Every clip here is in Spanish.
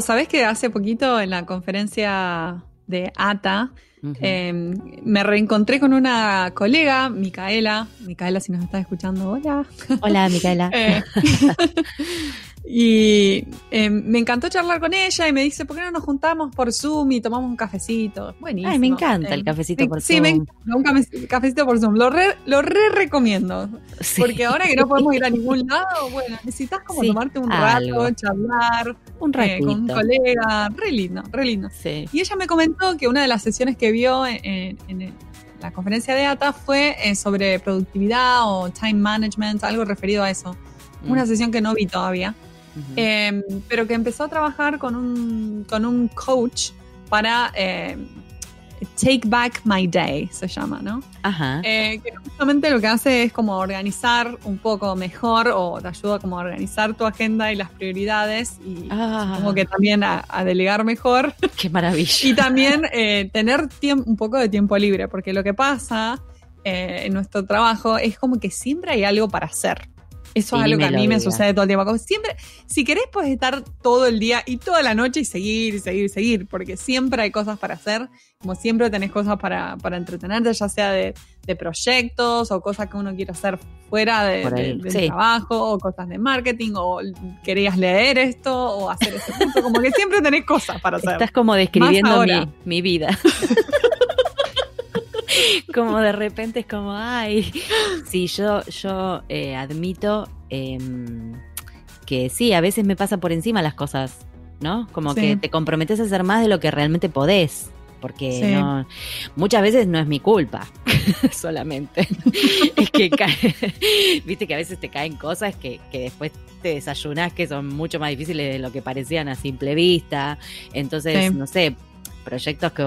Pau, ¿sabés que hace poquito en la conferencia de ATA em, me reencontré con una colega, Micaela? Micaela, si nos estás escuchando, hola. Hola, Micaela. Eh, y em, me encantó charlar con ella y me dice, ¿por qué no nos juntamos por Zoom y tomamos un cafecito? Buenísimo. Ay, me encanta el em, cafecito por Zoom. Sí, me encanta un cafecito por Zoom. Lo re, lo re recomiendo. Porque ahora que no podemos ir a ningún lado, bueno, necesitas como tomarte un rato, charlar un eh, con un colega. Re lindo, re lindo. Y ella me comentó que una de las sesiones que vio en, la conferencia de ATA fue eh, sobre productividad o time management, algo referido a eso. Una mm. sesión que no vi todavía. Em, pero que empezó a trabajar con un, con un coach para em, Take Back My Day, se llama, ¿no? Ajá. Eh, que justamente lo que hace es como organizar un poco mejor o te ayuda como a organizar tu agenda y las prioridades y ah. como que también a, delegar mejor. Qué maravilla. y también eh, tener un poco de tiempo libre, porque lo que pasa eh, en nuestro trabajo es como que siempre hay algo para hacer. Eso es algo que a mí me sucede todo el tiempo. Como siempre, si querés, puedes estar todo el día y toda la noche y seguir, y seguir, y seguir, porque siempre hay cosas para hacer. Como siempre tenés cosas para, para entretenerte, ya sea de, proyectos o cosas que uno quiere hacer fuera de, del trabajo, o cosas de marketing, o querías leer esto, o hacer ese curso. Como que siempre tenés cosas para hacer. Estás como describiendo mi, mi vida. como de repente es como, ay, sí, yo, yo eh, admito em, que sí, a veces me pasa por encima las cosas, ¿no? Como que te comprometes a hacer más de lo que realmente podés. Porque no, muchas veces no es mi culpa, solamente. es que viste que a veces te caen cosas que, que después te desayunás que son mucho más difíciles de lo que parecían a simple vista. Entonces, no sé, proyectos que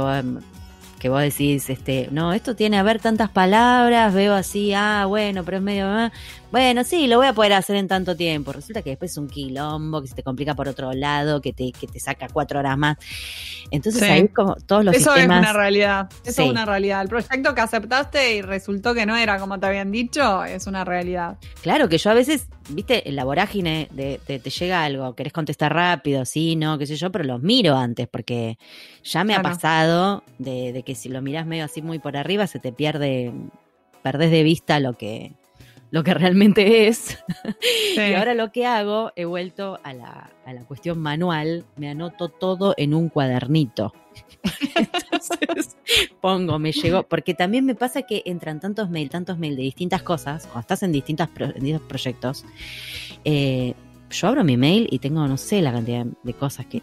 que vos decís, este, no, esto tiene a ver tantas palabras, veo así, ah, bueno, pero es medio, ah, bueno, sí, lo voy a poder hacer en tanto tiempo. Resulta que después es un quilombo, que se te complica por otro lado, que te, que te saca cuatro horas más. Entonces ahí como todos los Eso es una realidad, eso es una realidad. El proyecto que aceptaste y resultó que no era como te habían dicho, es una realidad. Claro, que yo a veces, viste, en la vorágine de, te llega algo, querés contestar rápido, sí, no, qué sé yo, pero los miro antes, porque ya me ha pasado de, de que si lo miras medio así muy por arriba, se te pierde, perdés de vista lo que, lo que realmente es. y ahora lo que hago, he vuelto a la, a la cuestión manual, me anoto todo en un cuadernito. Entonces pongo, me llegó, porque también me pasa que entran tantos mails, tantos mails de distintas cosas, cuando estás en, distintas distintos proyectos, eh, yo abro mi mail y tengo, no sé, la cantidad de cosas que...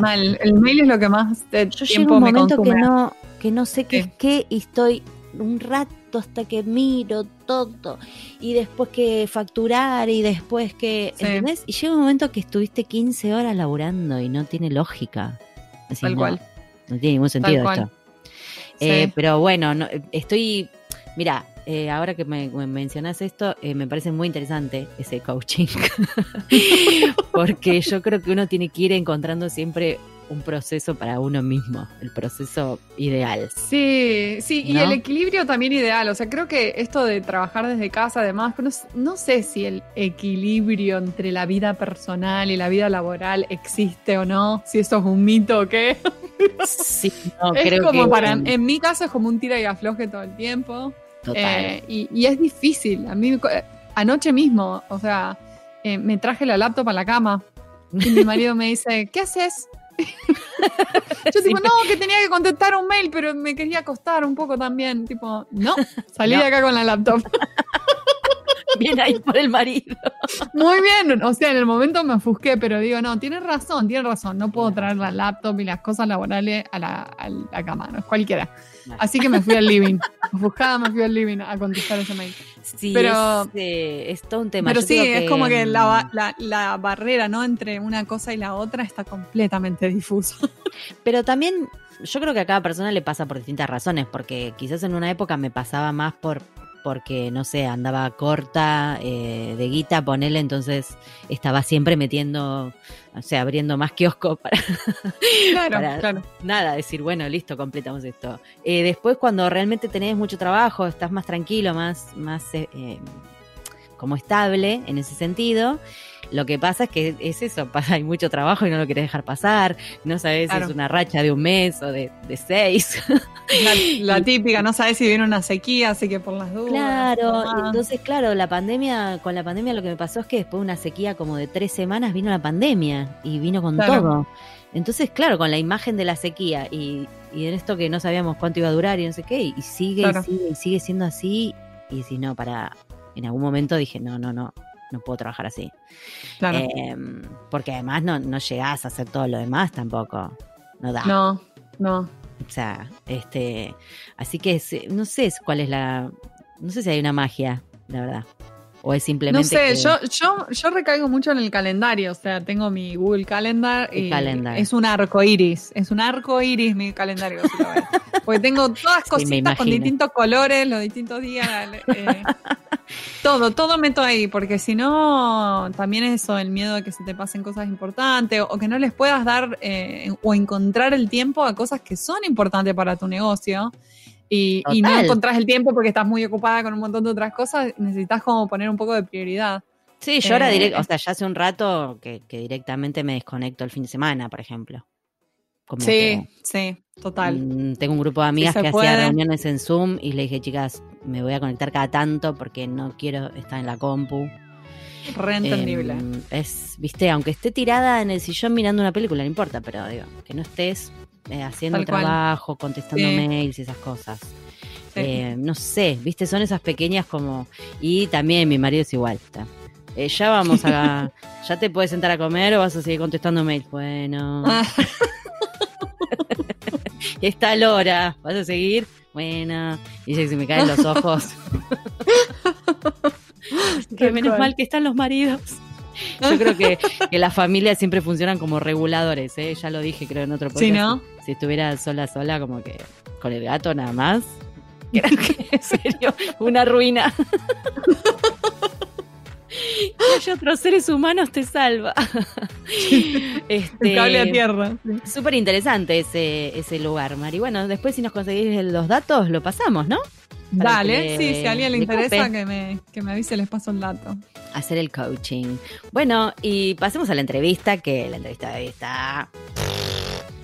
mal, El mail es lo que más yo tiempo un momento que no, que no sé qué es qué y estoy un rato hasta que miro todo y después que facturar y después que... ¿Entendés? Y llega un momento que estuviste 15 horas laburando y no tiene lógica. Tal cual. No tiene ningún sentido esto. Eh, pero bueno, no, estoy... Mira, eh, ahora que me, mencionas esto, eh, me parece muy interesante ese coaching. Porque yo creo que uno tiene que ir encontrando siempre un proceso para uno mismo, el proceso ideal. Sí, sí, y el equilibrio también ideal. O sea, creo que esto de trabajar desde casa, además, no, no, sé si el equilibrio entre la vida personal y la vida laboral existe o no, si eso es un mito o qué. Sí, no, es como para, en mi caso es como un tira y afloje todo el tiempo. Eh, y, es difícil. A mí, eh, anoche mismo, o sea, eh, me traje la laptop a la cama y mi marido me dice, ¿qué haces? Yo digo, no, que tenía que contestar un mail, pero me quería acostar un poco también. Tipo, no, salí de acá con la laptop. Bien ahí por el marido. Muy bien, o sea, en el momento me ofusqué, pero digo, no, tienes razón, tienes razón, no puedo traer la laptop y las cosas laborales a la, cama, no es cualquiera. Así que me fui al living, ofuscada me fui al living a contestar ese mail. Sí, pero, es, eh, todo un tema. Pero sí, es como que la, la barrera, ¿no? Entre una cosa y la otra está completamente difusa. Pero también yo creo que a cada persona le pasa por distintas razones, porque quizás en una época me pasaba más por porque, no sé, andaba corta eh, de guita, ponele, entonces estaba siempre metiendo, o sea, abriendo más kiosco para, claro, claro. nada, decir, bueno, listo, completamos esto. Eh, después, cuando realmente tenés mucho trabajo, estás más tranquilo, más, más eh, como estable en ese sentido, Lo que pasa es que es eso, pasa, hay mucho trabajo y no lo querés dejar pasar, no sabes si es una racha de un mes o de, seis. La, típica, no sabes si viene una sequía, así que por las dudas. Claro, entonces claro, la pandemia, con la pandemia lo que me pasó es que después de una sequía como de tres semanas vino la pandemia y vino con todo. Entonces, claro, con la imagen de la sequía y, en esto que no sabíamos cuánto iba a durar y no sé qué, y sigue y sigue y sigue siendo así, y si no, para, en algún momento dije, no, no, no, no puedo trabajar así. Em, porque además no, no llegás a hacer todo lo demás tampoco. No da. No, no. O sea, este, así que no sé cuál es la, no sé si hay una magia, la verdad. ¿O es simplemente.? No sé, yo, yo, yo recaigo mucho en el calendario. O sea, tengo mi Google Calendar. y Es un arco iris. Es un arco iris mi calendario. Porque tengo todas cositas con distintos colores, los distintos días. Eh, todo, todo meto ahí. Porque si no, también eso, el miedo de que se te pasen cosas importantes o, que no les puedas dar eh, o encontrar el tiempo a cosas que son importantes para tu negocio y, no encontrás el tiempo porque estás muy ocupada con un montón de otras cosas, necesitas como poner un poco de prioridad. Sí, yo ahora directo, o sea, ya hace un rato que, directamente me desconecto el fin de semana, por ejemplo. sí, sí, total. Mm, tengo un grupo de amigas que hacía reuniones en Zoom y le dije, chicas, me voy a conectar cada tanto porque no quiero estar en la compu. Reentendible. Em, es, viste, aunque esté tirada en el sillón mirando una película, no importa, pero digo, que no estés eh, haciendo trabajo, contestando mails y esas cosas. Eh, no sé, viste, son esas pequeñas como... Y también mi marido es igual. Eh, ya vamos a... ¿Ya te puedes sentar a comer o vas a seguir contestando mails? Bueno. Ah. Está Lora, ¿vas a seguir? Bueno. Y dice que se me caen los ojos. que menos mal que están los maridos. Yo creo que, que las familias siempre funcionan como reguladores, ¿eh? ya lo dije creo en otro podcast. Sí, ¿no? Si estuviera sola, sola, como que con el gato nada más. Creo que en serio, una ruina. que haya otros seres humanos te salva. este, cable a tierra. Súper interesante ese, ese lugar, Mari. Bueno, después si nos conseguís los datos, lo pasamos, ¿no? Dale, sí, si a alguien le interesa que me, que me avise, les paso el dato. Hacer el coaching. Bueno, y pasemos a la entrevista, que la entrevista de hoy está...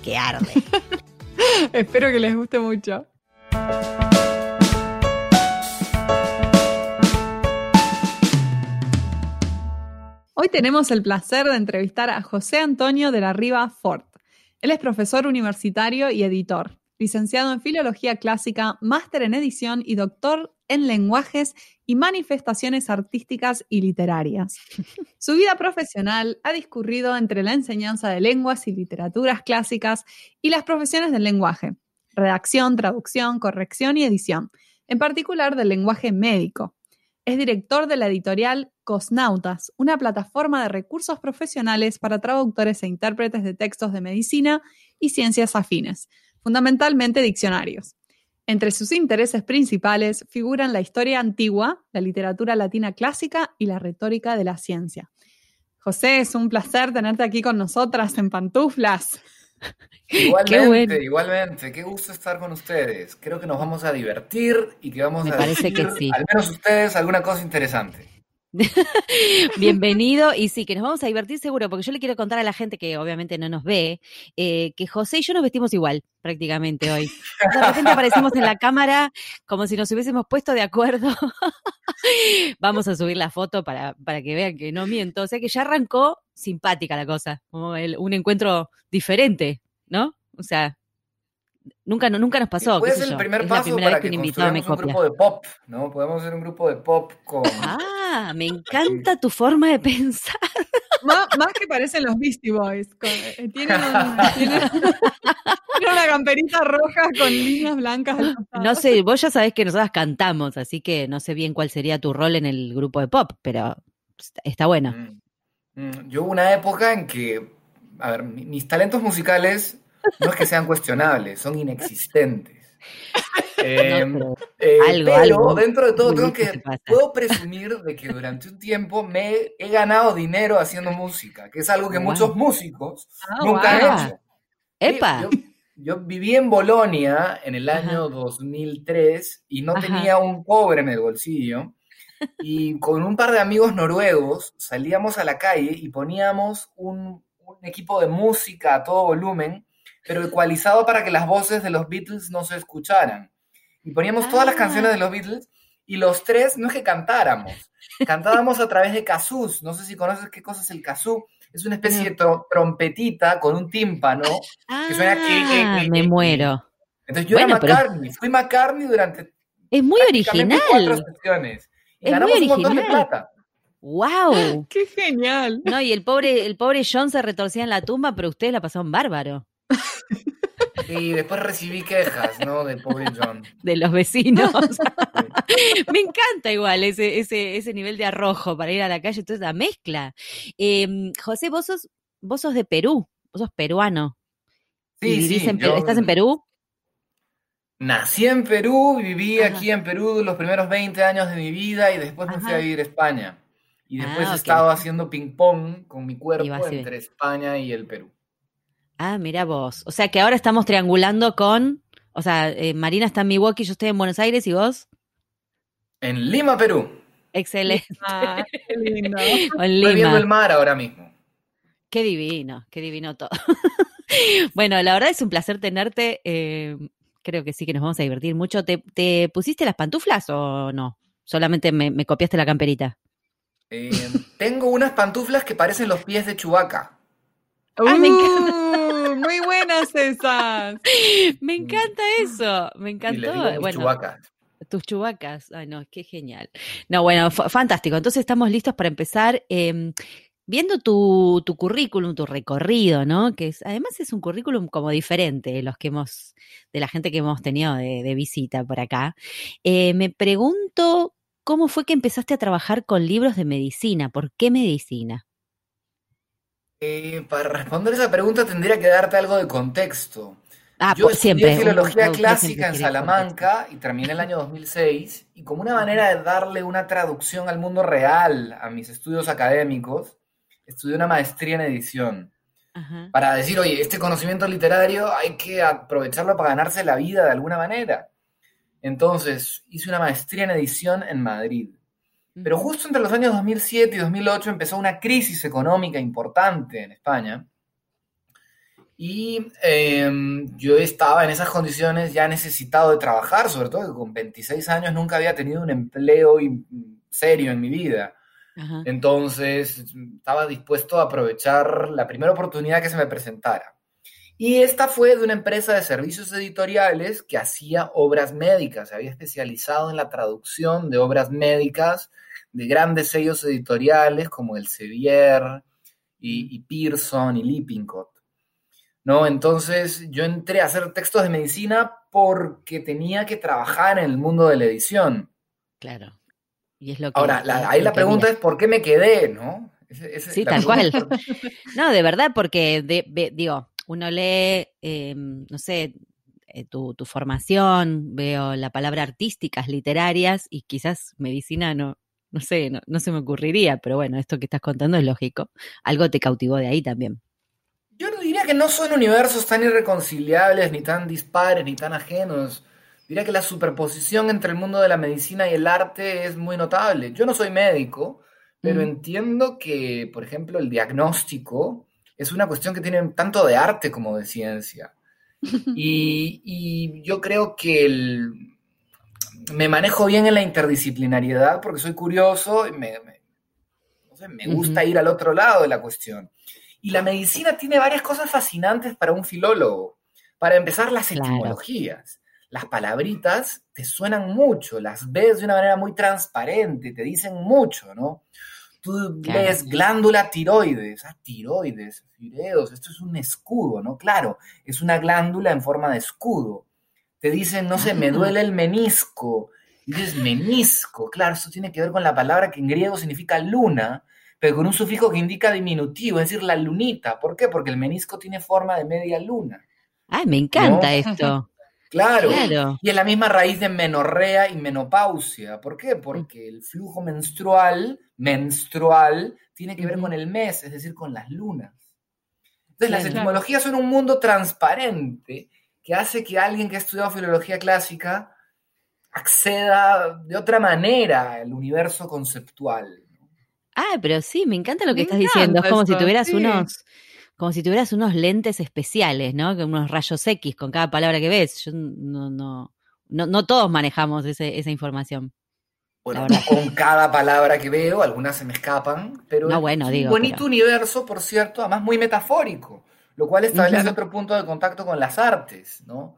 que arde. Espero que les guste mucho. Hoy tenemos el placer de entrevistar a José Antonio de la Riva Fort. Él es profesor universitario y editor licenciado en Filología Clásica, máster en edición y doctor en lenguajes y manifestaciones artísticas y literarias. Su vida profesional ha discurrido entre la enseñanza de lenguas y literaturas clásicas y las profesiones del lenguaje, redacción, traducción, corrección y edición, en particular del lenguaje médico. Es director de la editorial Cosnautas, una plataforma de recursos profesionales para traductores e intérpretes de textos de medicina y ciencias afines, fundamentalmente diccionarios. Entre sus intereses principales figuran la historia antigua, la literatura latina clásica y la retórica de la ciencia. José, es un placer tenerte aquí con nosotras en pantuflas. Igualmente, igualmente, qué gusto estar con ustedes. Creo que nos vamos a divertir y que vamos a parece decir, que sí. al menos ustedes, alguna cosa interesante. Bienvenido y sí, que nos vamos a divertir seguro, porque yo le quiero contar a la gente que obviamente no nos ve, eh, que José y yo nos vestimos igual prácticamente hoy. De repente aparecemos en la cámara como si nos hubiésemos puesto de acuerdo. vamos a subir la foto para, para que vean que no miento. O sea que ya arrancó simpática la cosa, como un encuentro diferente, ¿no? O sea, Nunca, nunca nos pasó. Puede ser el primer paso para que, construyamos un grupo de pop, ¿no? Podemos hacer un grupo de pop con... Ah, me encanta tu forma de pensar. Más, que parecen los Beastie Boys. Eh, tienen, una camperita roja con líneas blancas. No sé, vos ya sabés que nosotras cantamos, así que no sé bien cuál sería tu rol en el grupo de pop, pero está bueno. Mm, yo hubo una época en que, a ver, mis talentos musicales no es que sean cuestionables, son inexistentes. Em, eh, pero dentro de todo tengo que, puedo presumir de que durante un tiempo me he ganado dinero haciendo música, que es algo que muchos músicos ah, nunca han hecho. ¡Epa! Yo, viví en Bolonia en el año 2003 y no tenía un cobre en el bolsillo. Y con un par de amigos noruegos salíamos a la calle y poníamos un, equipo de música a todo volumen, pero ecualizado para que las voces de los Beatles no se escucharan. Y poníamos todas las canciones de los Beatles y los tres no es que cantáramos, cantábamos a través de kazoo. No sé si conoces qué cosa es el kazoo. Es una especie de trompetita con un tímpano que suena que, me muero. Entonces yo era McCartney, fui McCartney durante es muy original. Cuatro sesiones. Es muy original. un montón de plata. ¡Wow! ¡Qué genial! No, y el pobre, el pobre John se retorcía en la tumba, pero ustedes la pasaron bárbaro. Y después recibí quejas, ¿no? Del pobre John. De los vecinos. Me encanta igual ese, ese, ese nivel de arrojo para ir a la calle, toda esa mezcla. Em, José, vos sos, vos sos de Perú, vos sos peruano. Sí, sí. ¿Estás en Perú? Nací en Perú, viví aquí en Perú los primeros 20 años de mi vida y después me fui a vivir a España. Y después ah, he estado haciendo ping-pong con mi cuerpo entre España y el Perú. Ah, mira vos. O sea que ahora estamos triangulando con. O sea, eh, Marina está en Milwaukee, yo estoy en Buenos Aires y vos. En Lima, Perú. Excelente. Ah, qué lindo. Estoy viendo el mar ahora mismo. Qué divino, qué divino todo. bueno, la verdad es un placer tenerte. Eh, creo que sí que nos vamos a divertir mucho. ¿Te, pusiste las pantuflas o no? Solamente me, copiaste la camperita. Eh, tengo unas pantuflas que parecen los pies de Chubaca. Ah, me encanta. Uh, muy buenas esas. me encanta eso. Me encantó. bueno, chubacas. Tus chubacas. Ay, no, qué genial. No, bueno, fantástico. Entonces estamos listos para empezar. Em, viendo tu, tu, currículum, tu recorrido, ¿no? Que es, además es un currículum como diferente de los que hemos, de la gente que hemos tenido de, visita por acá. Eh, me pregunto cómo fue que empezaste a trabajar con libros de medicina. ¿Por qué medicina? Eh, para responder esa pregunta tendría que darte algo de contexto. Ah, Yo estudié filología clásica en Salamanca y terminé el año 2006 y como una manera de darle una traducción al mundo real a mis estudios académicos, estudié una maestría en edición. Para decir, oye, este conocimiento literario hay que aprovecharlo para ganarse la vida de alguna manera. Entonces, hice una maestría en edición en Madrid. Pero justo entre los años 2007 y 2008 empezó una crisis económica importante en España. Y em, yo estaba en esas condiciones ya necesitado de trabajar, sobre todo que con 26 años nunca había tenido un empleo serio en mi vida. Entonces, estaba dispuesto a aprovechar la primera oportunidad que se me presentara. Y esta fue de una empresa de servicios editoriales que hacía obras médicas, se había especializado en la traducción de obras médicas de grandes sellos editoriales como el Sevier y, Pearson y Lippincott. ¿No? Entonces yo entré a hacer textos de medicina porque tenía que trabajar en el mundo de la edición. Claro. Ahora, ahí la pregunta es ¿por qué me quedé, no? sí, tal cual. no, de verdad, porque digo, uno lee, em, no sé, eh, tu, formación, veo la palabra artísticas, literarias, y quizás medicina no, no sé, no, no se me ocurriría, pero bueno, esto que estás contando es lógico. Algo te cautivó de ahí también. Yo no diría que no son universos tan irreconciliables, ni tan dispares, ni tan ajenos. Diría que la superposición entre el mundo de la medicina y el arte es muy notable. Yo no soy médico, pero entiendo que, por ejemplo, el diagnóstico es una cuestión que tiene tanto de arte como de ciencia. Y, yo creo que me manejo bien en la interdisciplinariedad porque soy curioso y me, gusta ir al otro lado de la cuestión. Y la medicina tiene varias cosas fascinantes para un filólogo. Para empezar, las etimologías las palabritas te suenan mucho, las ves de una manera muy transparente, te dicen mucho, ¿no? Tú lees glándula tiroides, ah, tiroides, fireos, esto es un escudo, ¿no? Claro, es una glándula en forma de escudo. Te dicen, no sé, me ah. duele el menisco, y dices menisco, claro, eso tiene que ver con la palabra que en griego significa luna, pero con un sufijo que indica diminutivo, es decir, la lunita. ¿Por qué? Porque el menisco tiene forma de media luna. Ay, me encanta esto. Claro. Y es la misma raíz de menorrea y menopausia. ¿Por qué? Porque el flujo menstrual, menstrual, tiene que ver con el mes, es decir, con las lunas. Entonces, las etimologías son un mundo transparente que hace que alguien que ha estudiado filología clásica acceda de otra manera al universo conceptual. Ah, pero sí, me encanta lo que estás diciendo. Es como si tuvieras unos, como si tuvieras unos lentes especiales, ¿no? Unos rayos X con cada palabra que ves. Yo no, no, no, todos manejamos esa información. Bueno, con cada palabra que veo, algunas se me escapan, pero no, bueno, es un bonito universo, por cierto, además muy metafórico, lo cual establece otro punto de contacto con las artes, ¿no?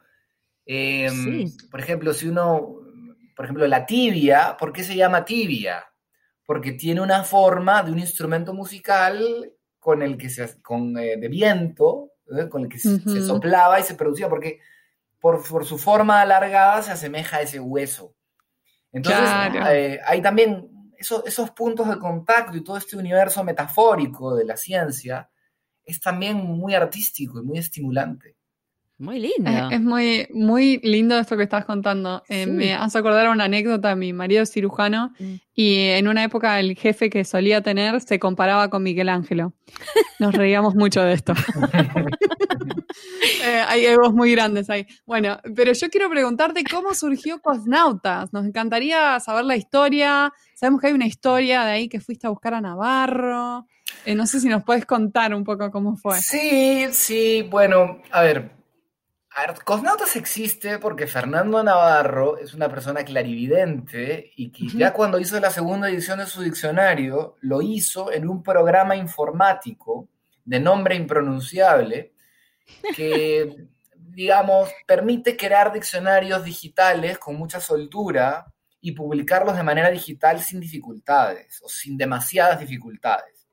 Em, por ejemplo, si uno, por ejemplo, la tibia, ¿por qué se llama tibia? Porque tiene una forma de un instrumento musical con el que se, con, eh, de viento, ¿eh? con el que se, soplaba y se producía, porque por, su forma alargada se asemeja a ese hueso. Entonces, eh, hay también esos puntos de contacto y todo este universo metafórico de la ciencia es también muy artístico y muy estimulante. Muy lindo. Es, muy, muy lindo esto que estás contando. Eh, me hace acordar una anécdota. Mi marido es cirujano mm. y en una época el jefe que solía tener se comparaba con Miguel Ángelo. Nos reíamos mucho de esto. Eh, hay egos muy grandes ahí. Bueno, pero yo quiero preguntarte cómo surgió Cosnautas. Nos encantaría saber la historia. Sabemos que hay una historia de ahí que fuiste a buscar a Navarro. Eh, no sé si nos puedes contar un poco cómo fue. Sí, sí, bueno, a ver, Cosnautas existe porque Fernando Navarro es una persona clarividente y que ya cuando hizo la segunda edición de su diccionario, lo hizo en un programa informático de nombre impronunciable que, digamos, permite crear diccionarios digitales con mucha soltura y publicarlos de manera digital sin dificultades o sin demasiadas dificultades.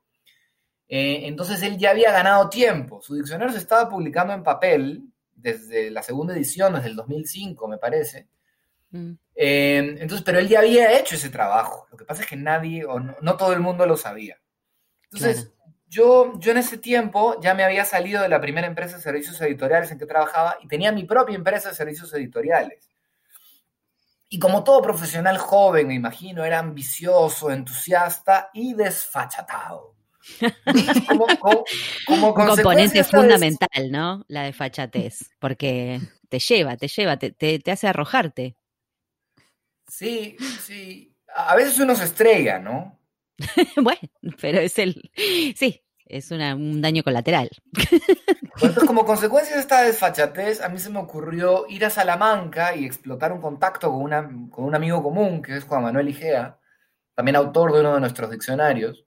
Eh, entonces él ya había ganado tiempo. Su diccionario se estaba publicando en papel desde la segunda edición, desde el 2005, me parece. Mm. Eh, entonces, pero él ya había hecho ese trabajo. Lo que pasa es que nadie, o no, todo el mundo lo sabía. Entonces, yo, yo en ese tiempo ya me había salido de la primera empresa de servicios editoriales en que trabajaba y tenía mi propia empresa de servicios editoriales. Y como todo profesional joven, me imagino, era ambicioso, entusiasta y desfachatado. como, como, Un componente fundamental, ¿no? La de fachatez, porque te lleva, te lleva, te, te, hace arrojarte. Sí, sí. A veces uno se estrella, ¿no? bueno, pero es el. Sí, es un daño colateral. entonces, como consecuencia de esta desfachatez, a mí se me ocurrió ir a Salamanca y explotar un contacto con, una, con un amigo común, que es Juan Manuel Igea, también autor de uno de nuestros diccionarios.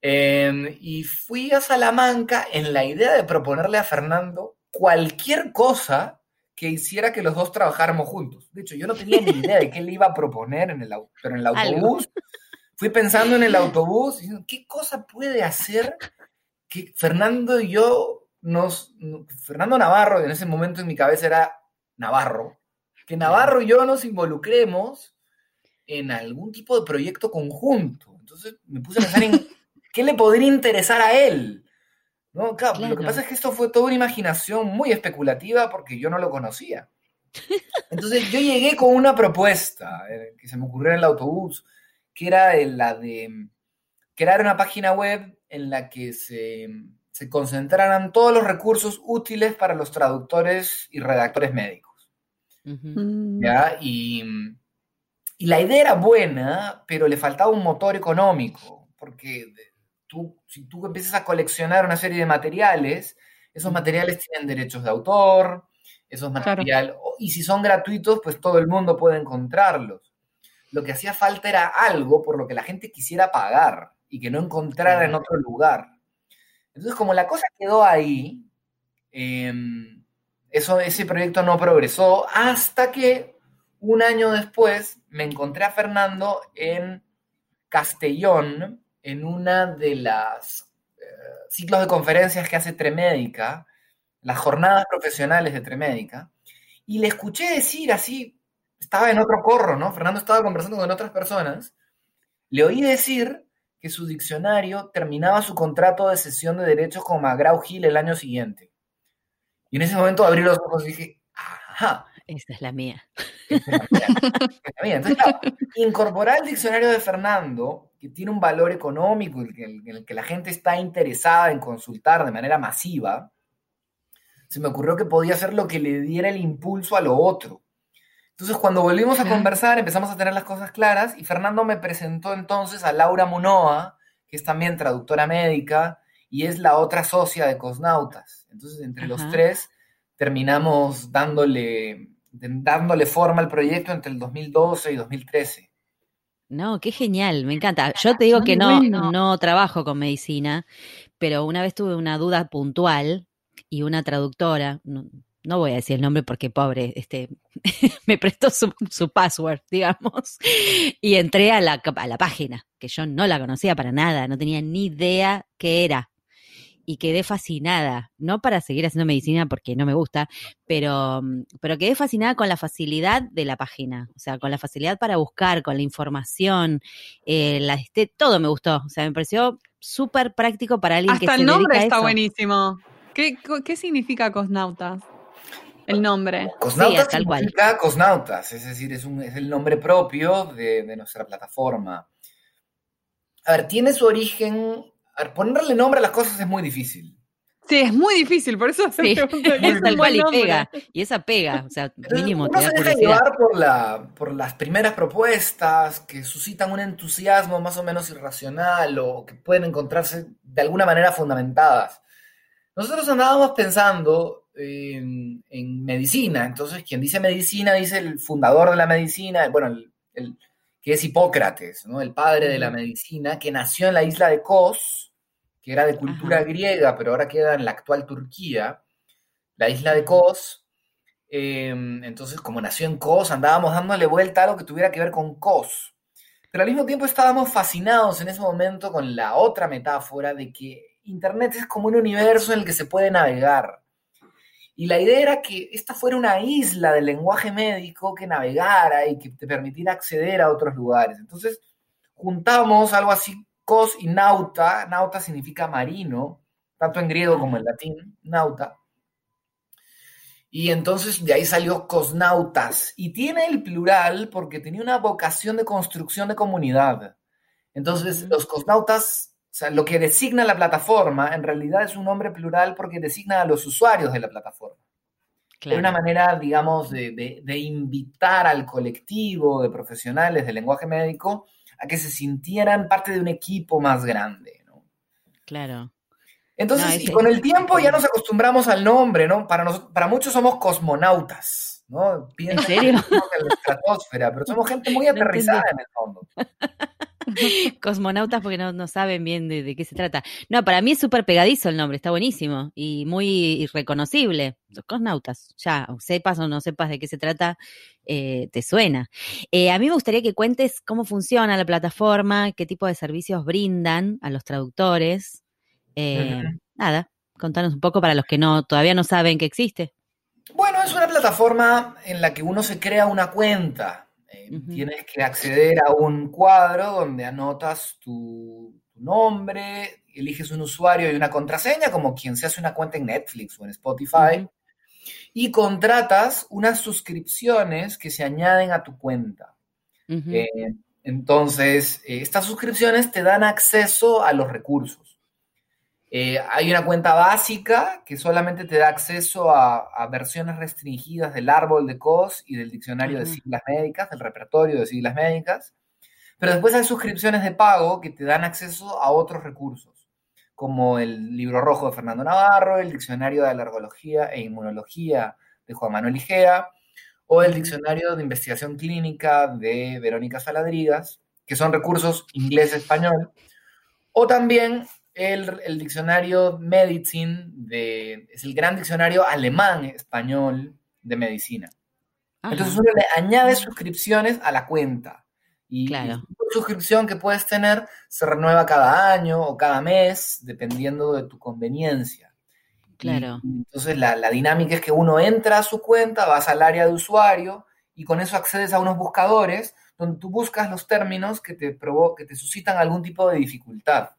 Em, y fui a Salamanca en la idea de proponerle a Fernando cualquier cosa que hiciera que los dos trabajáramos juntos. De hecho, yo no tenía ni idea de qué le iba a proponer en el, pero en el autobús. Fui pensando en el autobús, y ¿qué cosa puede hacer que Fernando y yo nos... Fernando Navarro, en ese momento en mi cabeza era Navarro, que Navarro y yo nos involucremos en algún tipo de proyecto conjunto. Entonces me puse a pensar en ¿Qué le podría interesar a él? ¿No? Claro, Lo que pasa es que esto fue toda una imaginación muy especulativa porque yo no lo conocía. Entonces yo llegué con una propuesta eh, que se me ocurrió en el autobús, que era la de crear una página web en la que se, concentraran todos los recursos útiles para los traductores y redactores médicos. Mm. Y, y, la idea era buena, pero le faltaba un motor económico, porque si tú empiezas a coleccionar una serie de materiales, esos materiales tienen derechos de autor, esos materiales, y si son gratuitos, pues todo el mundo puede encontrarlos. Lo que hacía falta era algo por lo que la gente quisiera pagar y que no encontrara en otro lugar. Entonces, como la cosa quedó ahí, em, eso, ese proyecto no progresó hasta que un año después me encontré a Fernando en Castellón, en una de las eh, ciclos de conferencias que hace Tremédica, las jornadas profesionales de Tremédica, y le escuché decir así, estaba en otro corro, ¿no? Fernando estaba conversando con otras personas, le oí decir que su diccionario terminaba su contrato de cesión de derechos con McGraw Hill el año siguiente. Y en ese momento abrí los ojos y dije, ajá. Esta es la mía. Es la mía. Entonces, incorporar el diccionario de Fernando que tiene un valor económico, en el, que la gente está interesada en consultar de manera masiva, se me ocurrió que podía ser lo que le diera el impulso a lo otro. Entonces, cuando volvimos a conversar, empezamos a tener las cosas claras y Fernando me presentó entonces a Laura Munoa, que es también traductora médica y es la otra socia de Cosnautas. Entonces, entre los tres, terminamos dándole, dándole forma al proyecto entre el 2012 y 2013. No, qué genial, me encanta. Yo te digo que no, no trabajo con medicina, pero una vez tuve una duda puntual y una traductora, no voy a decir el nombre porque pobre, este, me prestó su, password, digamos, y entré a la, a la página, que yo no la conocía para nada, no tenía ni idea qué era. Y quedé fascinada, no para seguir haciendo medicina porque no me gusta, pero, pero quedé fascinada con la facilidad de la página, o sea, con la facilidad para buscar, con la información, eh, la, este, todo me gustó, o sea, me pareció súper práctico para alguien que se Hasta el nombre está buenísimo. ¿Qué, ¿Qué significa cosnautas? el nombre. Cosnautas significa cosnautas, es decir, es, un, es el nombre propio de, de, nuestra plataforma. A ver, tiene su origen. A ver, ponerle nombre a las cosas es muy difícil. Sí, es muy difícil, por eso sí. es tal cual y pega. Y esa pega, o sea, mínimo Uno se deja llevar por, la, por las primeras propuestas que suscitan un entusiasmo más o menos irracional o que pueden encontrarse de alguna manera fundamentadas. Nosotros andábamos pensando en, medicina. Entonces, quien dice medicina dice el fundador de la medicina, bueno, el, que es Hipócrates, ¿no? el padre de la medicina, que nació en la isla de Kos, que era de cultura griega, pero ahora queda en la actual Turquía, la isla de Kos. Em, entonces, como nació en Kos, andábamos dándole vuelta a algo que tuviera que ver con Kos. Pero al mismo tiempo estábamos fascinados en ese momento con la otra metáfora de que Internet es como un universo en el que se puede navegar. Y la idea era que esta fuera una isla del lenguaje médico que navegara y que te permitiera acceder a otros lugares. Entonces, juntamos algo así, cos y nauta. Nauta significa marino, tanto en griego como en latín, nauta. Y entonces de ahí salió cosnautas. Y tiene el plural porque tenía una vocación de construcción de comunidad. Entonces, los cosnautas o sea, lo que designa la plataforma en realidad es un nombre plural porque designa a los usuarios de la plataforma. Es una manera, digamos, de, invitar al colectivo de profesionales del lenguaje médico a que se sintieran parte de un equipo más grande. ¿no? Claro. Entonces, y con el tiempo ya nos acostumbramos al nombre, ¿no? Para, para muchos somos cosmonautas, ¿no? ¿En serio? En la estratosfera, pero somos gente muy aterrizada en el fondo. Cosmonautas porque no, saben bien de, qué se trata. No, para mí es súper pegadizo el nombre, está buenísimo y muy reconocible. Los cosmonautas, ya, sepas o no sepas de qué se trata, eh, te suena. Eh, a mí me gustaría que cuentes cómo funciona la plataforma, qué tipo de servicios brindan a los traductores. Eh, nada, contanos un poco para los que no todavía no saben que existe. Bueno, es una plataforma en la que uno se crea una cuenta Tienes que acceder a un cuadro donde anotas tu, nombre, eliges un usuario y una contraseña, como quien se hace una cuenta en Netflix o en Spotify, y contratas unas suscripciones que se añaden a tu cuenta. Eh, entonces, eh, estas suscripciones te dan acceso a los recursos. Eh, hay una cuenta básica que solamente te da acceso a, versiones restringidas del árbol de COS y del diccionario de siglas médicas, del repertorio de siglas médicas. Pero después hay suscripciones de pago que te dan acceso a otros recursos, como el libro rojo de Fernando Navarro, el diccionario de alergología e inmunología de Juan Manuel Igea, o el diccionario de investigación clínica de Verónica Saladrigas, que son recursos inglés-español, o también el, diccionario Medicine, de, es el gran diccionario alemán-español de medicina. Entonces uno le añade suscripciones a la cuenta. Y la suscripción que puedes tener se renueva cada año o cada mes, dependiendo de tu conveniencia. Claro. entonces la, la, dinámica es que uno entra a su cuenta, vas al área de usuario y con eso accedes a unos buscadores donde tú buscas los términos que te, que te suscitan algún tipo de dificultad.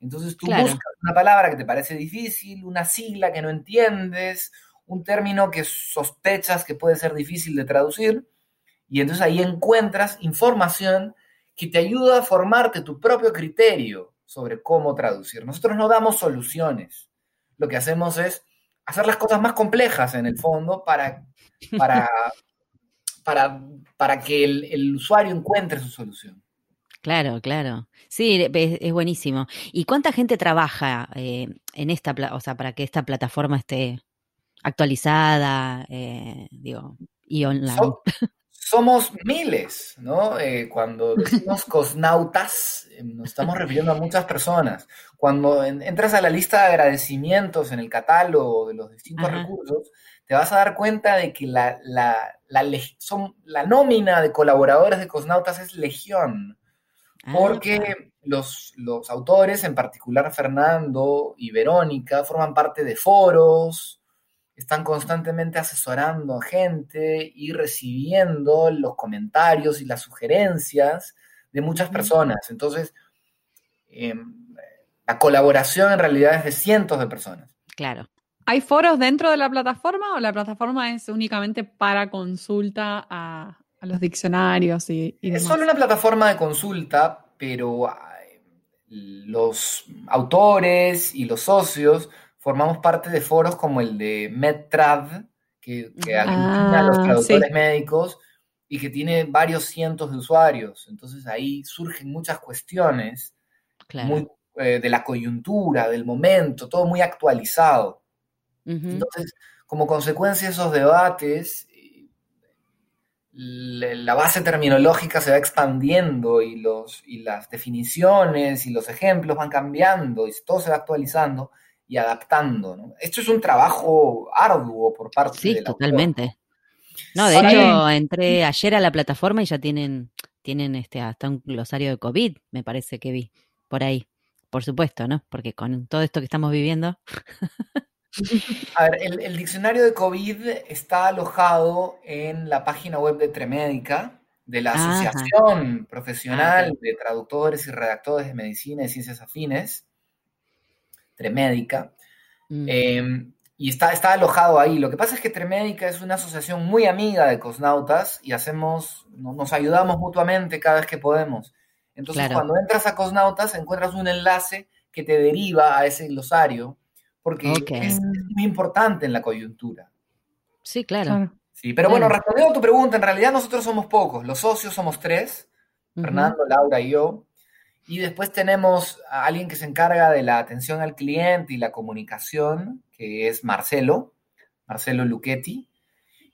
Entonces tú buscas una palabra que te parece difícil, una sigla que no entiendes, un término que sospechas que puede ser difícil de traducir, y entonces ahí encuentras información que te ayuda a formarte tu propio criterio sobre cómo traducir. Nosotros no damos soluciones, lo que hacemos es hacer las cosas más complejas en el fondo para, para, para, para que el, usuario encuentre su solución. Claro, claro. Sí, es, buenísimo. ¿Y cuánta gente trabaja eh, en esta, o sea, para que esta plataforma esté actualizada, eh, digo, y online? somos miles, ¿no? Eh, cuando decimos cosnautas, eh, nos estamos refiriendo a muchas personas. Cuando entras a la lista de agradecimientos en el catálogo de los distintos recursos, te vas a dar cuenta de que la, la, son, la nómina de colaboradores de Cosnautas es legión, ah, porque los, los autores, en particular Fernando y Verónica, forman parte de foros, están constantemente asesorando a gente y recibiendo los comentarios y las sugerencias de muchas personas. Entonces, em, la colaboración en realidad es de cientos de personas. Claro. ¿Hay foros dentro de la plataforma o la plataforma es únicamente para consulta a, los diccionarios y, Es solo una plataforma de consulta, pero los autores y los socios formamos parte de foros como el de MedTrad, que, que aglutina a los ah, traductores médicos y que tiene varios cientos de usuarios. Entonces ahí surgen muchas cuestiones eh, de la coyuntura, del momento, todo muy actualizado. Entonces, como consecuencia de esos debates, la base terminológica se va expandiendo y, los, y las definiciones y los ejemplos van cambiando y todo se va actualizando y adaptando. ¿no? Esto es un trabajo arduo por parte sí, de la totalmente. No, de hecho, entré ayer a la plataforma y ya tienen, tienen este, hasta un glosario de COVID, me parece que vi por ahí. Por supuesto, ¿no? Porque con todo esto que estamos viviendo. A ver, el, diccionario de COVID está alojado en la página web de Tremédica, de la Asociación Profesional ah, de Traductores y Redactores de Medicina y Ciencias Afines. Tremédica. Mm. Em, y está, está alojado ahí. Lo que pasa es que Tremédica es una asociación muy amiga de Cosnautas y hacemos, nos ayudamos mutuamente cada vez que podemos. Entonces, cuando entras a Cosnautas, encuentras un enlace que te deriva a ese glosario, porque es, muy importante en la coyuntura. Sí, claro. Sí, pero bueno, respondiendo a tu pregunta, en realidad nosotros somos pocos. Los socios somos tres, Fernando, Laura y yo. Y después tenemos a alguien que se encarga de la atención al cliente y la comunicación, que es Marcelo, Marcelo Luchetti.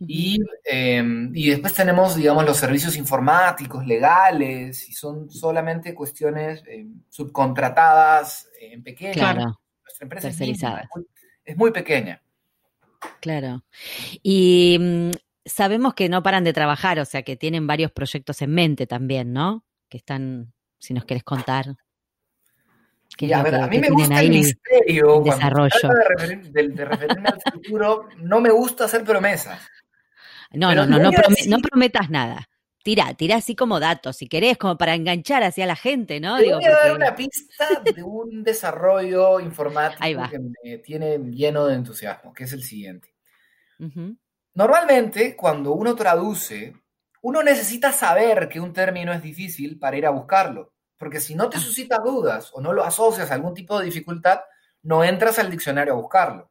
Y, em, y, después tenemos, digamos, los servicios informáticos, legales, y son solamente cuestiones em, subcontratadas en pequeño. Claro. Nuestra empresa es, muy, pequeña. Claro. Y mm, sabemos que no paran de trabajar, o sea, que tienen varios proyectos en mente también, ¿no? Que están si nos quieres contar. a, ver, a mí me gusta el misterio. Desarrollo. De, de, referirme al futuro, no me gusta hacer promesas. No, no, no, no, prometas nada. Tira, tira así como datos, si querés, como para enganchar hacia la gente, ¿no? Te voy a dar una pista de un desarrollo informático que me tiene lleno de entusiasmo, que es el siguiente. Normalmente, cuando uno traduce, uno necesita saber que un término es difícil para ir a buscarlo. Porque si no te ah. suscita dudas o no lo asocias a algún tipo de dificultad, no entras al diccionario a buscarlo.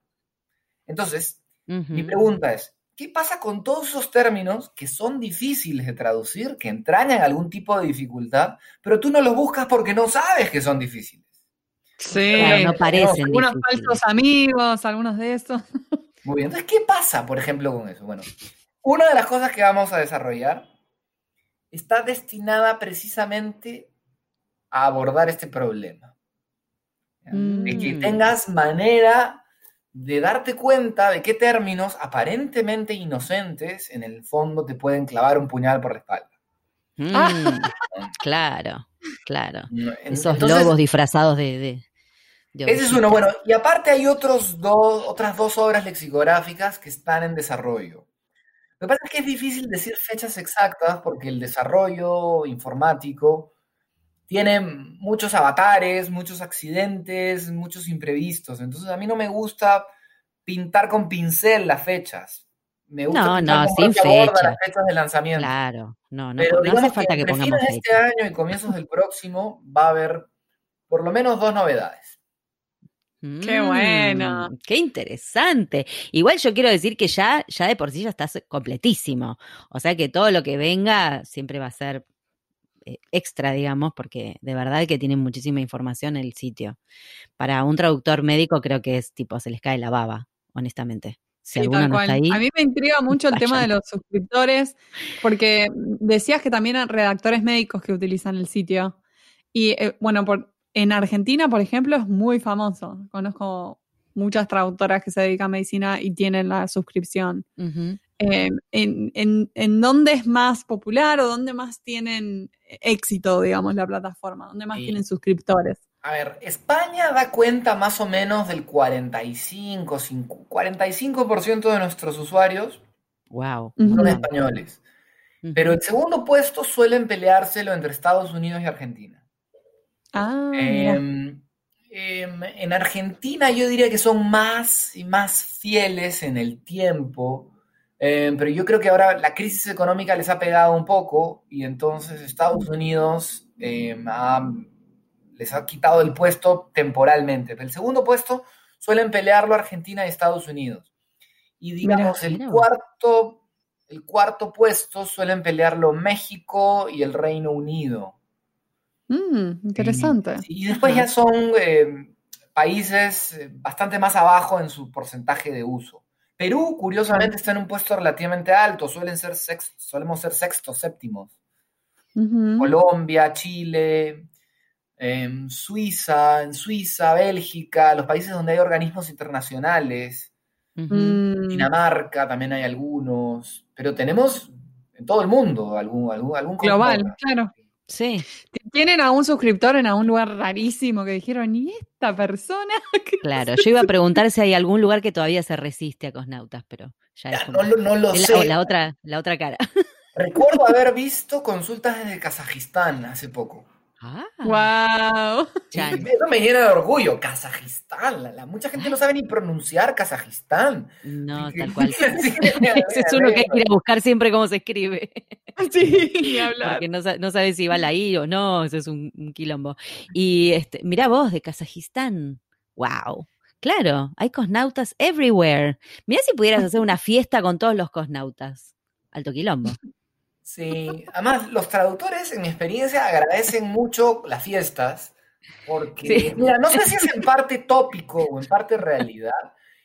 Entonces, mi pregunta es, ¿qué pasa con todos esos términos que son difíciles de traducir, que entrañan algún tipo de dificultad, pero tú no los buscas porque no sabes que son difíciles? Sí, no parecen. Algunos falsos amigos, algunos de esos. Muy bien, entonces, ¿qué pasa, por ejemplo, con eso? Bueno, una de las cosas que vamos a desarrollar está destinada precisamente a abordar este problema. De que mm. tengas manera de darte cuenta de qué términos aparentemente inocentes en el fondo te pueden clavar un puñal por la espalda. Mm, claro, claro. Esos lobos disfrazados de, Ese es uno. Bueno, y aparte hay otros dos, otras dos obras lexicográficas que están en desarrollo. Lo que pasa es que es difícil decir fechas exactas porque el desarrollo informático tiene muchos avatares, muchos accidentes, muchos imprevistos. Entonces a mí no me gusta pintar con pincel las fechas. Me gusta no, no, sin fecha. las fechas de lanzamiento. Claro, no, no, Pero no hace falta que, pongamos fecha. este año y comienzos del próximo va a haber por lo menos dos novedades. Qué bueno. Mm, qué interesante. Igual yo quiero decir que ya, ya de por sí ya estás completísimo. O sea que todo lo que venga siempre va a ser extra, digamos, porque de verdad que tiene muchísima información el sitio. Para un traductor médico creo que es tipo, se les cae la baba, honestamente. Si no está ahí. A mí me intriga mucho el tema de los suscriptores, porque decías que también hay redactores médicos que utilizan el sitio. Y eh, bueno, por, en Argentina, por ejemplo, es muy famoso. Conozco muchas traductoras que se dedican a medicina y tienen la suscripción. Eh, en, dónde es más popular o dónde más tienen éxito, digamos, la plataforma? ¿Dónde más tienen suscriptores? A ver, España da cuenta más o menos del 45, 45% de nuestros usuarios wow. son españoles. Pero el segundo puesto suelen peleárselo entre Estados Unidos y Argentina. Ah, em, em, en Argentina yo diría que son más y más fieles en el tiempo, em, pero yo creo que ahora la crisis económica les ha pegado un poco y entonces Estados Unidos les ha quitado el puesto temporalmente. el segundo puesto suelen pelearlo Argentina y Estados Unidos. Y digamos, el cuarto, el cuarto puesto suelen pelearlo México y el Reino Unido. Mm, interesante. Y, después ya son eh, países eh, bastante más abajo en su porcentaje de uso. Perú, curiosamente, está en un puesto relativamente alto, suelen ser solemos ser sextos, séptimos. Colombia, Chile, em, Suiza, en Suiza, Bélgica, los países donde hay organismos internacionales, mm. Dinamarca también hay algunos, pero tenemos en todo el mundo algún, algún, algún global, claro. Sí. Tienen a un suscriptor en algún lugar rarísimo que dijeron, ¿y esta persona? Claro, yo iba a preguntar si hay algún lugar que todavía se resiste a Cosnautas, pero ya, es no, lo sé. La, otra, la otra cara. Recuerdo haber visto consultas desde Kazajistán hace poco. ¡Wow! Eso me llena de orgullo. Kazajistán. La, mucha gente no sabe ni pronunciar Kazajistán. No, tal cual. Ese es uno que hay que ir a buscar siempre cómo se escribe. Sí, ni hablar. Porque no, no sabes si va la I o no, eso es un, quilombo. Y este, mira vos, de Kazajistán. ¡Wow! Claro, hay cosnautas everywhere. Mira si pudieras hacer una fiesta con todos los cosnautas. Alto quilombo. Sí, además los traductores, en mi experiencia, agradecen mucho las fiestas, porque, mira, no sé si es en parte tópico o en parte realidad,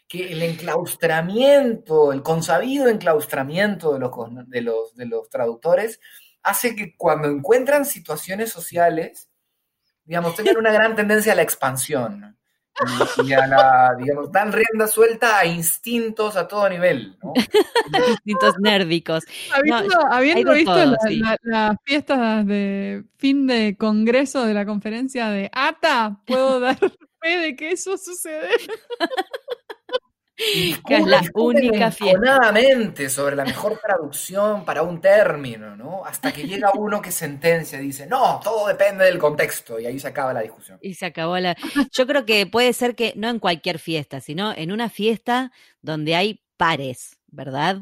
que el enclaustramiento, el consabido enclaustramiento de los, de los, de los traductores hace que cuando encuentran situaciones sociales, digamos, tengan una gran tendencia a la expansión y, a la, digamos, dan rienda suelta a instintos a todo nivel, ¿no? instintos nérdicos. Habiendo, visto las fiestas de fin de congreso de la conferencia de ATA, puedo dar fe de que eso sucede. es la única fiesta. sobre la mejor traducción para un término, ¿no? Hasta que llega uno que sentencia y dice, no, todo depende del contexto, y ahí se acaba la discusión. Y se acabó la. Yo creo que puede ser que no en cualquier fiesta, sino en una fiesta donde hay pares, ¿verdad?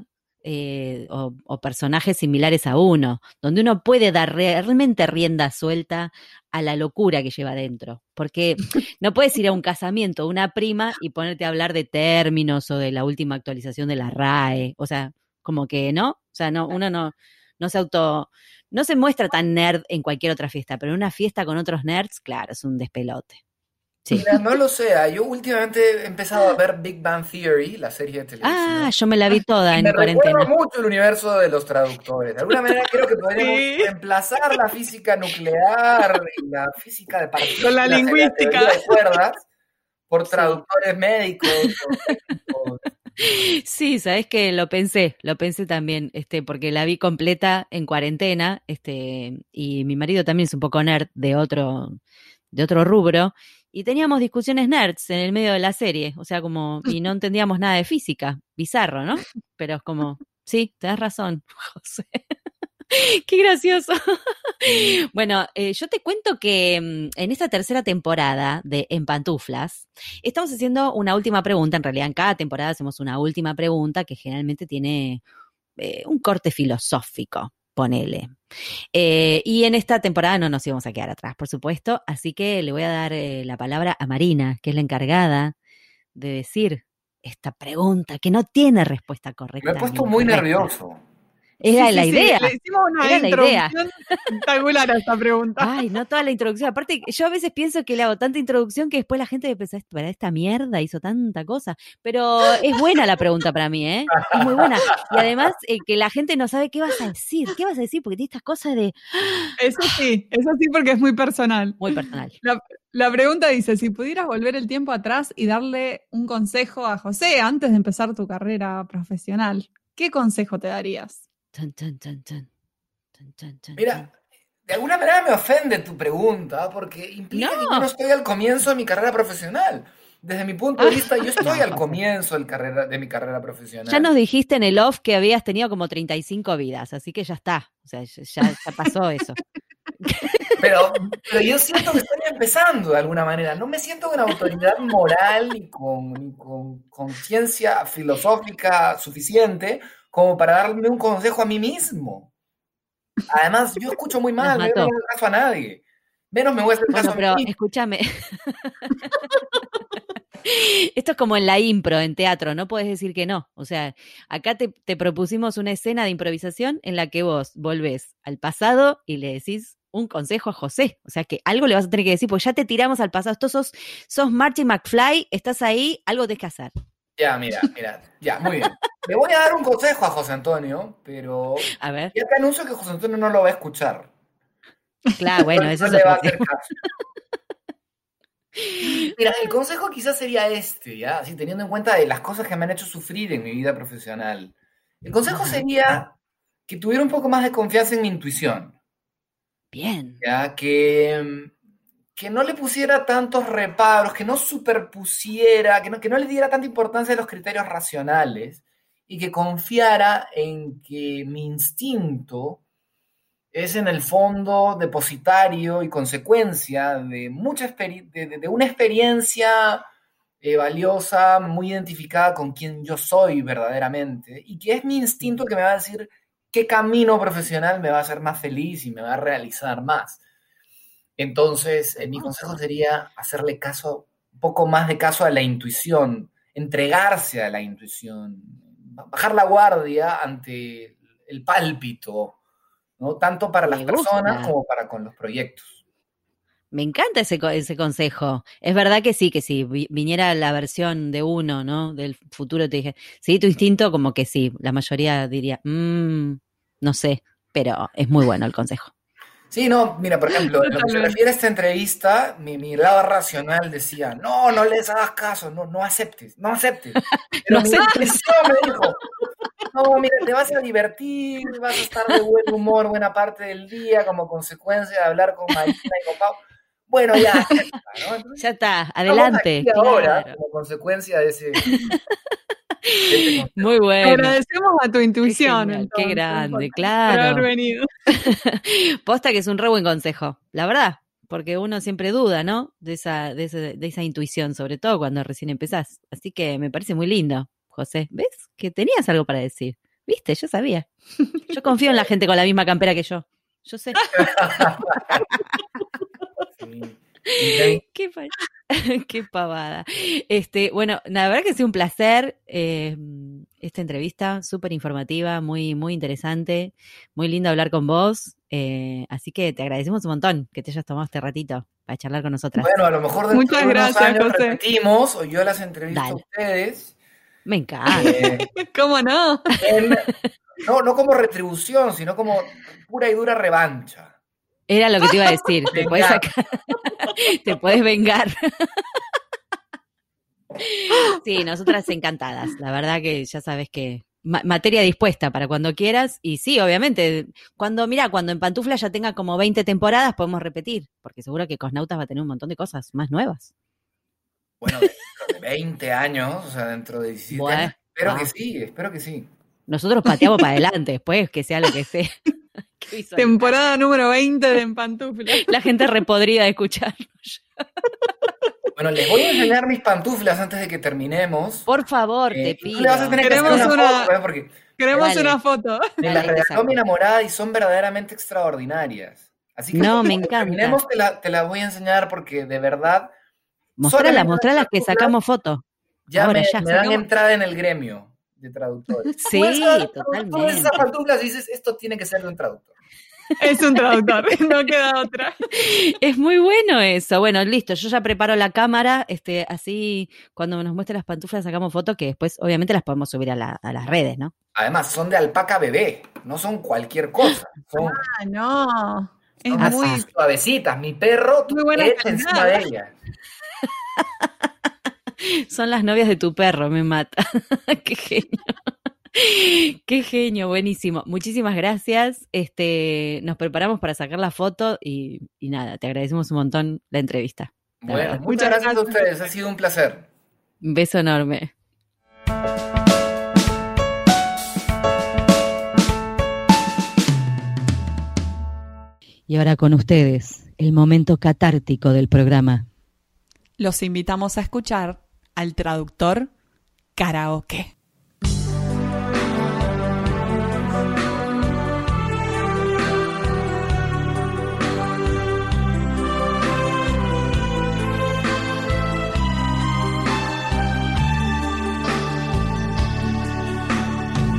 Eh, o, personajes similares a uno, donde uno puede dar realmente rienda suelta a la locura que lleva adentro. Porque no puedes ir a un casamiento, una prima, y ponerte a hablar de términos o de la última actualización de la RAE. O sea, como que, ¿no? O sea, no, uno no, no se auto. No se muestra tan nerd en cualquier otra fiesta, pero en una fiesta con otros nerds, claro, es un despelote no lo sé, ah, yo últimamente he empezado a ver Big Bang Theory, la serie de televisión. Ah, yo me la vi toda en me cuarentena. Me mucho el universo de los traductores. De alguna manera creo que podríamos reemplazar la física nuclear y la física de partículas. Con la lingüística. de cuerdas por traductores médicos. Sí, sabes que lo pensé, lo pensé también, este, porque la vi completa en cuarentena, este, y mi marido también es un poco nerd de otro, de otro rubro, y teníamos discusiones nerds en el medio de la serie, o sea, como, y no entendíamos nada de física, bizarro, ¿no? Pero es como, sí, tenés razón, José. Qué gracioso. bueno, eh, yo te cuento que mm, en esta tercera temporada de En Pantuflas, estamos haciendo una última pregunta. En realidad, en cada temporada hacemos una última pregunta que generalmente tiene eh, un corte filosófico. Ponele. Eh, y en esta temporada no nos íbamos a quedar atrás, por supuesto, así que le voy a dar eh, la palabra a Marina, que es la encargada de decir esta pregunta que no tiene respuesta correcta. Me he puesto muy nervioso. Era la idea. le hicimos una Era introducción espectacular a esta pregunta. Ay, no toda la introducción. Aparte, yo a veces pienso que le hago tanta introducción que después la gente piensa, para esta mierda hizo tanta cosa. Pero es buena la pregunta para mí, ¿eh? Es muy buena. Y además, eh, que la gente no sabe qué vas a decir. ¿Qué vas a decir? Porque tiene estas cosas de. Eso sí, eso sí, porque es muy personal. Muy personal. La, la pregunta dice: si pudieras volver el tiempo atrás y darle un consejo a José antes de empezar tu carrera profesional, ¿qué consejo te darías? Mira, de alguna manera me ofende tu pregunta porque implica que yo no estoy al comienzo de mi carrera profesional. Desde mi punto de vista, yo estoy al comienzo de mi carrera profesional. Ya nos dijiste en el off que habías tenido como 35 vidas, así que ya está. O sea, ya, pasó eso. Pero, pero, yo siento que estoy empezando de alguna manera. No me siento con autoridad moral ni con conciencia filosófica suficiente como para darme un consejo a mí mismo. Además, yo escucho muy mal, no le hago caso a nadie. Menos me voy a hacer caso pero a mí. escúchame. Esto es como en la impro, en teatro, no puedes decir que no. O sea, acá te, te, propusimos una escena de improvisación en la que vos volvés al pasado y le decís un consejo a José. O sea, que algo le vas a tener que decir, porque ya te tiramos al pasado. Esto sos, sos Marty McFly, estás ahí, algo tenés que hacer. Ya, mira, mira, ya, muy bien. Le voy a dar un consejo a José Antonio, pero a ver. ya te anuncio que José Antonio no lo va a escuchar. Claro, bueno, eso no le va a hacer caso. Mira, el consejo quizás sería este, ¿ya? Así teniendo en cuenta de las cosas que me han hecho sufrir en mi vida profesional. El consejo sería que tuviera un poco más de confianza en mi intuición. Bien. Ya, que que no le pusiera tantos reparos, que no superpusiera, que no, que no le diera tanta importancia a los criterios racionales y que confiara en que mi instinto es en el fondo depositario y consecuencia de, mucha de, una experiencia eh, valiosa, muy identificada con quien yo soy verdaderamente, y que es mi instinto que me va a decir qué camino profesional me va a hacer más feliz y me va a realizar más. Entonces, eh, mi consejo sería hacerle caso, un poco más de caso a la intuición, entregarse a la intuición, bajar la guardia ante el pálpito, ¿no? Tanto para las personas como para con los proyectos. Me encanta ese, ese consejo. Es verdad que sí, que si viniera la versión de uno, ¿no? Del futuro, te dije, sí, tu instinto, como que sí. La mayoría diría, mmm, no sé, pero es muy bueno el consejo. Sí, no, mira, por ejemplo, lo que se refiere a esta entrevista, mi, lado racional decía, no, no les hagas caso, no, no aceptes, no aceptes. Pero mi intuición me dijo, no, mira, te vas a divertir, vas a estar de buen humor buena parte del día como consecuencia de hablar con Marina y con Pau. Bueno, ya, está, ¿no? ya está, adelante. Ahora, como consecuencia de ese... Muy bueno. Agradecemos a tu intuición. Qué, grande, claro. Por haber venido. Posta que es un re buen consejo, la verdad, porque uno siempre duda, ¿no? De esa, de, de esa intuición, sobre todo cuando recién empezás. Así que me parece muy lindo, José. ¿Ves? Que tenías algo para decir. ¿Viste? Yo sabía. Yo confío en la gente con la misma campera que yo. Yo sé. Qué, Qué, pavada. Este, bueno, la verdad que ha sido un placer eh, esta entrevista, súper informativa, muy, muy interesante, muy lindo hablar con vos. Eh, así que te agradecemos un montón que te hayas tomado este ratito para charlar con nosotras. Bueno, a lo mejor dentro Muchas de gracias, años repetimos, o yo las entrevisto a ustedes. Me encanta. Eh, ¿Cómo no? no? No como retribución, sino como pura y dura revancha. Era lo que te iba a decir. te, puedes te puedes vengar. sí, nosotras encantadas. La verdad que ya sabes que materia dispuesta para cuando quieras. Y sí, obviamente, cuando, mira, cuando en Pantufla ya tenga como 20 temporadas, podemos repetir, porque seguro que Cosnautas va a tener un montón de cosas más nuevas. Bueno, dentro de 20 años, o sea, dentro de 17 años, espero que sí, espero que sí. Nosotros pateamos para adelante, después que sea lo que sea. Temporada número 20 de En Pantufla. La gente repodría de escucharnos. Bueno, les voy a enseñar mis pantuflas antes de que terminemos. Por favor, te pido. Le vas a tener Queremos que una, foto, ¿eh? porque queremos una foto. me las regaló mi enamorada y son verdaderamente extraordinarias. Así que no, me encanta. terminemos te la, te la voy a enseñar porque de verdad. Mostrala, mostrala que sacamos foto. Ya Ahora, me, ya, me dan sacamos- entrada en el gremio de traductores. Sí, esas- totalmente. Ves esas pantuflas y dices, esto tiene que ser de un traductor. Es un traductor, no queda otra. Es muy bueno eso. Bueno, listo, yo ya preparo la cámara, este, así cuando nos muestre las pantuflas sacamos fotos que después obviamente las podemos subir a, la- a las redes, ¿no? Además, son de alpaca bebé, no son cualquier cosa. Son, Ah, no. Es son muy. suavecitas. Mi perro, tú Muy buena eres encima de ella. Son las novias de tu perro, me mata. Qué genio. Qué genio, buenísimo. Muchísimas gracias. Este, nos preparamos para sacar la foto y, y nada, te agradecemos un montón la entrevista. La Bueno, verdad. muchas Muchas gracias a ustedes, ha sido un placer. Un beso enorme. Y ahora con ustedes, el momento catártico del programa. Los invitamos a escuchar al traductor karaoke.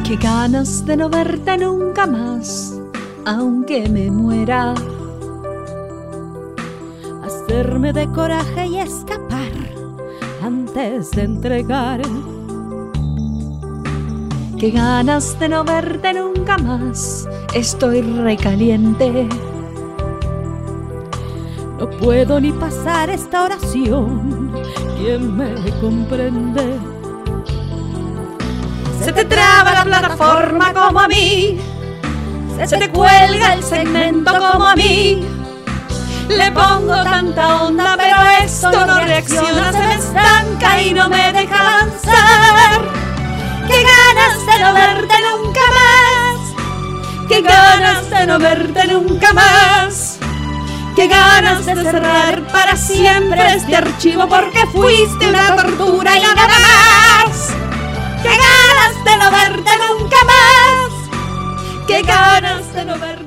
Qué ganas de no verte nunca más, aunque me muera. hacerme de coraje y escapar antes de entregar. Qué ganas de no verte nunca más, estoy recaliente. No puedo ni pasar esta oración. ¿Quién me comprende? Se te traba la plataforma como a mí, se te cuelga el segmento como a mí. Le pongo tanta onda, esto no reacciona, se me estanca y no me deja avanzar. Qué ganas de no verte nunca más, qué ganas de no verte nunca más. Qué ganas de cerrar para siempre este archivo porque fuiste una tortura y nada más. ¡Qué ganas de no verte nunca más! ¡Qué ganas de no verte!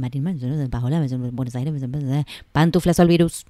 Marín, en Paola, en Buenos Aires, Pantuflas al virus.